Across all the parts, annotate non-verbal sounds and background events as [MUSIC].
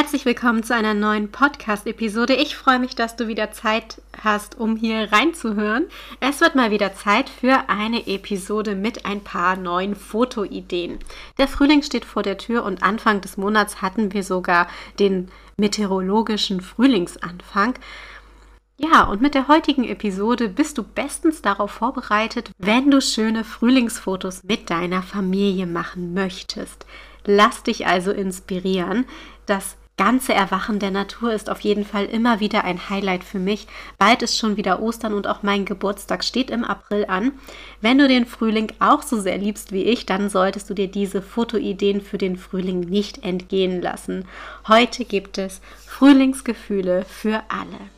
Herzlich willkommen zu einer neuen Podcast-Episode. Ich freue mich, dass du wieder Zeit hast, um hier reinzuhören. Es wird mal wieder Zeit für eine Episode mit ein paar neuen Fotoideen. Der Frühling steht vor der Tür und Anfang des Monats hatten wir sogar den meteorologischen Frühlingsanfang. Ja, und mit der heutigen Episode bist du bestens darauf vorbereitet, wenn du schöne Frühlingsfotos mit deiner Familie machen möchtest. Lass dich also inspirieren. Das ganze Erwachen der Natur ist auf jeden Fall immer wieder ein Highlight für mich. Bald ist schon wieder Ostern und auch mein Geburtstag steht im April an. Wenn du den Frühling auch so sehr liebst wie ich, dann solltest du dir diese Fotoideen für den Frühling nicht entgehen lassen. Heute gibt es Frühlingsgefühle für alle.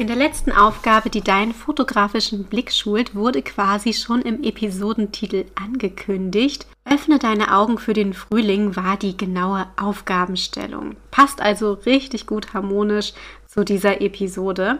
In der letzten Aufgabe, die deinen fotografischen Blick schult, wurde quasi schon im Episodentitel angekündigt. Öffne deine Augen für den Frühling war die genaue Aufgabenstellung. Passt also richtig gut harmonisch zu dieser Episode.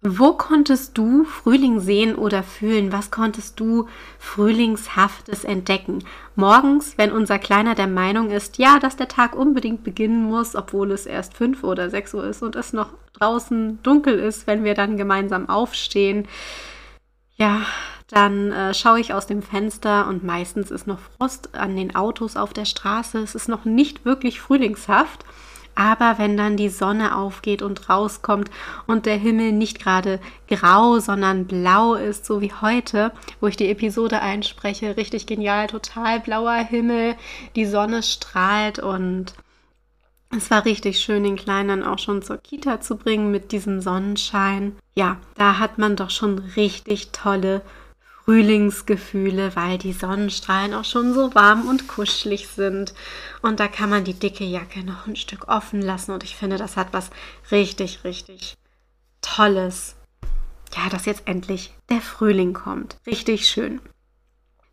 Wo konntest du Frühling sehen oder fühlen? Was konntest du Frühlingshaftes entdecken? Morgens, wenn unser Kleiner der Meinung ist, ja, dass der Tag unbedingt beginnen muss, obwohl es erst fünf oder sechs Uhr ist und es noch draußen dunkel ist, wenn wir dann gemeinsam aufstehen, ja, dann äh, schaue ich aus dem Fenster und meistens ist noch Frost an den Autos auf der Straße. Es ist noch nicht wirklich frühlingshaft. Aber wenn dann die Sonne aufgeht und rauskommt und der Himmel nicht gerade grau, sondern blau ist, so wie heute, wo ich die Episode einspreche, richtig genial, total blauer Himmel, die Sonne strahlt und es war richtig schön, den Kleinen auch schon zur Kita zu bringen mit diesem Sonnenschein. Ja, da hat man doch schon richtig tolle Frühlingsgefühle, weil die Sonnenstrahlen auch schon so warm und kuschelig sind. Und da kann man die dicke Jacke noch ein Stück offen lassen. Und ich finde, das hat was richtig, richtig Tolles. Ja, dass jetzt endlich der Frühling kommt. Richtig schön.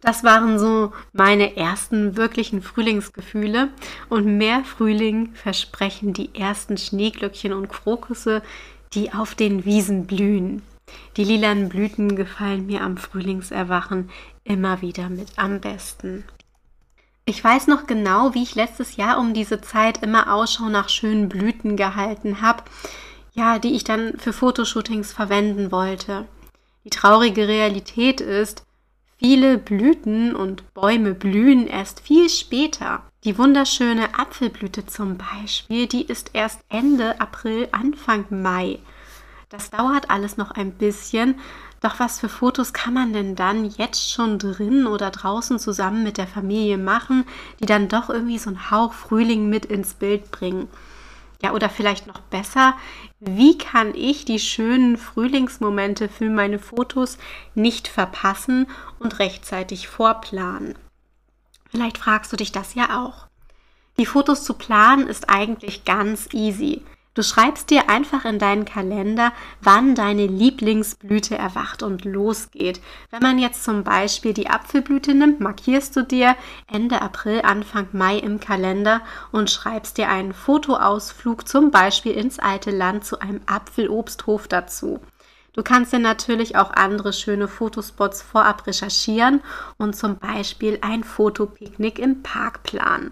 Das waren so meine ersten wirklichen Frühlingsgefühle. Und mehr Frühling versprechen die ersten Schneeglöckchen und Krokusse, die auf den Wiesen blühen. Die lilanen Blüten gefallen mir am Frühlingserwachen immer wieder mit am besten. Ich weiß noch genau, wie ich letztes Jahr um diese Zeit immer Ausschau nach schönen Blüten gehalten habe, ja, die ich dann für Fotoshootings verwenden wollte. Die traurige Realität ist, viele Blüten und Bäume blühen erst viel später. Die wunderschöne Apfelblüte zum Beispiel, die ist erst Ende April, Anfang Mai. Das dauert alles noch ein bisschen. Doch was für Fotos kann man denn dann jetzt schon drin oder draußen zusammen mit der Familie machen, die dann doch irgendwie so einen Hauch Frühling mit ins Bild bringen? Ja, oder vielleicht noch besser, wie kann ich die schönen Frühlingsmomente für meine Fotos nicht verpassen und rechtzeitig vorplanen? Vielleicht fragst du dich das ja auch. Die Fotos zu planen ist eigentlich ganz easy. Du schreibst dir einfach in deinen Kalender, wann deine Lieblingsblüte erwacht und losgeht. Wenn man jetzt zum Beispiel die Apfelblüte nimmt, markierst du dir Ende April, Anfang Mai im Kalender und schreibst dir einen Fotoausflug zum Beispiel ins alte Land zu einem Apfelobsthof dazu. Du kannst dir natürlich auch andere schöne Fotospots vorab recherchieren und zum Beispiel ein Fotopicknick im Park planen.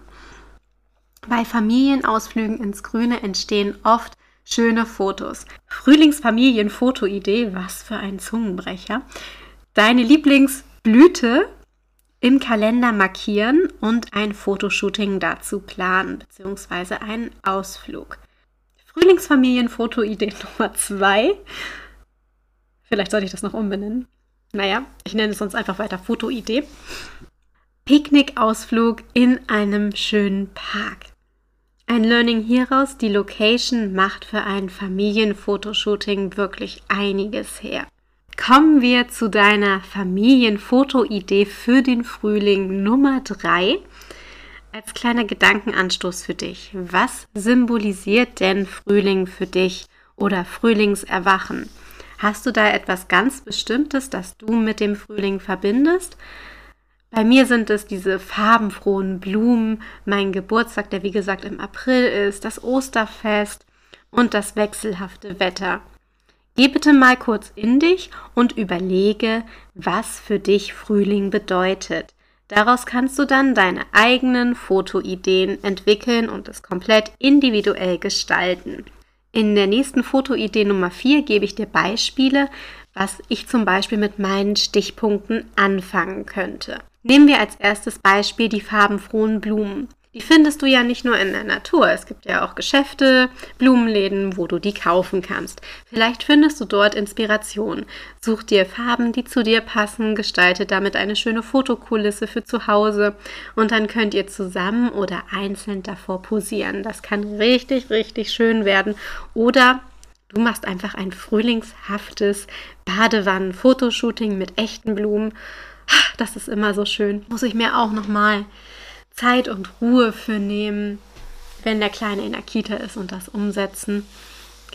Bei Familienausflügen ins Grüne entstehen oft schöne Fotos. Frühlingsfamilienfotoidee, was für ein Zungenbrecher. Deine Lieblingsblüte im Kalender markieren und ein Fotoshooting dazu planen, beziehungsweise einen Ausflug. Frühlingsfamilienfotoidee [LAUGHS] Nummer zwei. Vielleicht sollte ich das noch umbenennen. Naja, ich nenne es sonst einfach weiter Fotoidee. Picknickausflug in einem schönen Park. Ein Learning hieraus, die Location macht für ein Familienfotoshooting wirklich einiges her. Kommen wir zu deiner Familienfotoidee für den Frühling Nummer 3. Als kleiner Gedankenanstoß für dich. Was symbolisiert denn Frühling für dich oder Frühlingserwachen. Hast du da etwas ganz Bestimmtes, das du mit dem Frühling verbindest? Bei mir sind es diese farbenfrohen Blumen, mein Geburtstag, der wie gesagt im April ist, das Osterfest und das wechselhafte Wetter. Geh bitte mal kurz in dich und überlege, was für dich Frühling bedeutet. Daraus kannst du dann deine eigenen Fotoideen entwickeln und es komplett individuell gestalten. In der nächsten Fotoidee Nummer 4 gebe ich dir Beispiele, was ich zum Beispiel mit meinen Stichpunkten anfangen könnte. Nehmen wir als erstes Beispiel die farbenfrohen Blumen. Die findest du ja nicht nur in der Natur. Es gibt ja auch Geschäfte, Blumenläden, wo du die kaufen kannst. Vielleicht findest du dort Inspiration. Such dir Farben, die zu dir passen, gestalte damit eine schöne Fotokulisse für zu Hause und dann könnt ihr zusammen oder einzeln davor posieren. Das kann richtig, richtig schön werden. Oder du machst einfach ein frühlingshaftes Badewannen-Fotoshooting mit echten Blumen. Das ist immer so schön. Muss ich mir auch noch mal Zeit und Ruhe für nehmen, wenn der Kleine in der Kita ist und das umsetzen.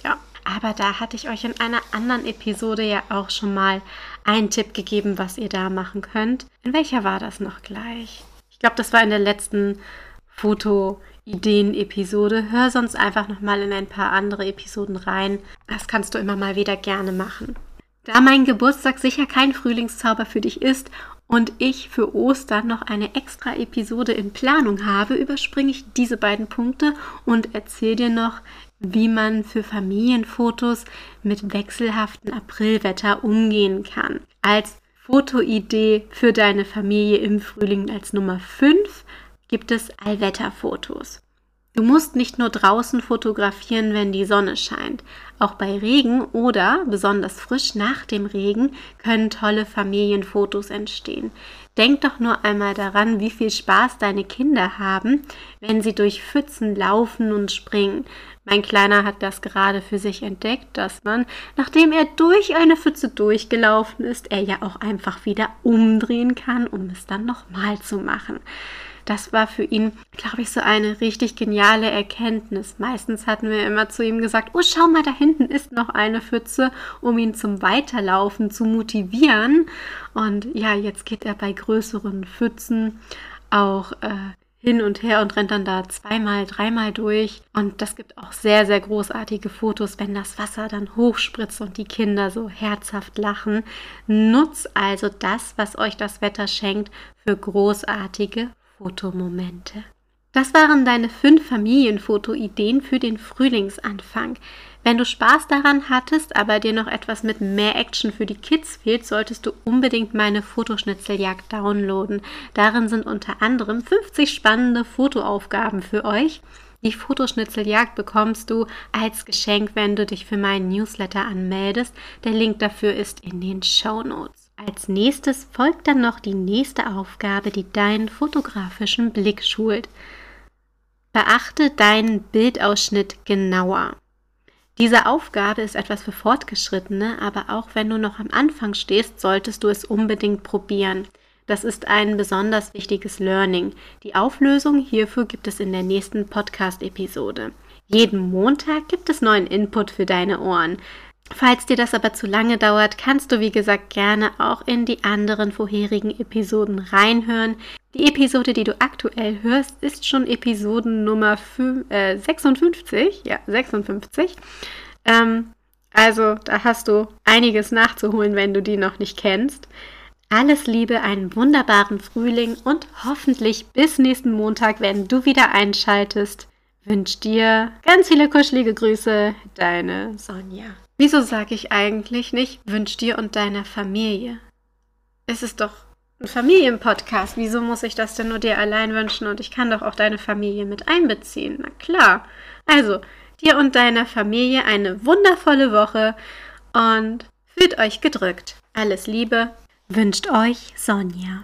Ja, aber da hatte ich euch in einer anderen Episode ja auch schon mal einen Tipp gegeben, was ihr da machen könnt. In welcher war das noch gleich? Ich glaube, das war in der letzten Foto-Ideen-Episode. Hör sonst einfach noch mal in ein paar andere Episoden rein. Das kannst du immer mal wieder gerne machen. Da mein Geburtstag sicher kein Frühlingszauber für dich ist und ich für Ostern noch eine extra Episode in Planung habe, überspringe ich diese beiden Punkte und erzähle dir noch, wie man für Familienfotos mit wechselhaftem Aprilwetter umgehen kann. Als Fotoidee für deine Familie im Frühling als Nummer 5 gibt es Allwetterfotos. Du musst nicht nur draußen fotografieren, wenn die Sonne scheint. Auch bei Regen oder besonders frisch nach dem Regen können tolle Familienfotos entstehen. Denk doch nur einmal daran, wie viel Spaß deine Kinder haben, wenn sie durch Pfützen laufen und springen. Mein Kleiner hat das gerade für sich entdeckt, dass man, nachdem er durch eine Pfütze durchgelaufen ist, er ja auch einfach wieder umdrehen kann, um es dann nochmal zu machen. Das war für ihn, glaube ich, so eine richtig geniale Erkenntnis. Meistens hatten wir immer zu ihm gesagt, oh, schau mal, da hinten ist noch eine Pfütze, um ihn zum Weiterlaufen zu motivieren. Und ja, jetzt geht er bei größeren Pfützen auch äh, hin und her und rennt dann da zweimal, dreimal durch. Und das gibt auch sehr, sehr großartige Fotos, wenn das Wasser dann hochspritzt und die Kinder so herzhaft lachen. Nutzt also das, was euch das Wetter schenkt, für großartige Fotomomente. Das waren deine fünf Familienfotoideen für den Frühlingsanfang. Wenn du Spaß daran hattest, aber dir noch etwas mit mehr Action für die Kids fehlt, solltest du unbedingt meine Fotoschnitzeljagd downloaden. Darin sind unter anderem 50 spannende Fotoaufgaben für euch. Die Fotoschnitzeljagd bekommst du als Geschenk, wenn du dich für meinen Newsletter anmeldest. Der Link dafür ist in den Show Notes. Als nächstes folgt dann noch die nächste Aufgabe, die deinen fotografischen Blick schult. Beachte deinen Bildausschnitt genauer. Diese Aufgabe ist etwas für Fortgeschrittene, aber auch wenn du noch am Anfang stehst, solltest du es unbedingt probieren. Das ist ein besonders wichtiges Learning. Die Auflösung hierfür gibt es in der nächsten Podcast-Episode. Jeden Montag gibt es neuen Input für deine Ohren. Falls dir das aber zu lange dauert, kannst du wie gesagt gerne auch in die anderen vorherigen Episoden reinhören. Die Episode, die du aktuell hörst, ist schon Episoden Nummer 5, äh, 56. Ja, 56. Ähm, also da hast du einiges nachzuholen, wenn du die noch nicht kennst. Alles Liebe, einen wunderbaren Frühling und hoffentlich bis nächsten Montag, wenn du wieder einschaltest. Wünsch dir ganz viele kuschelige Grüße, deine Sonja. Wieso sage ich eigentlich nicht, wünsch dir und deiner Familie? Es ist doch ein Familienpodcast. Wieso muss ich das denn nur dir allein wünschen und ich kann doch auch deine Familie mit einbeziehen? Na klar. Also, dir und deiner Familie eine wundervolle Woche und fühlt euch gedrückt. Alles Liebe wünscht euch Sonja.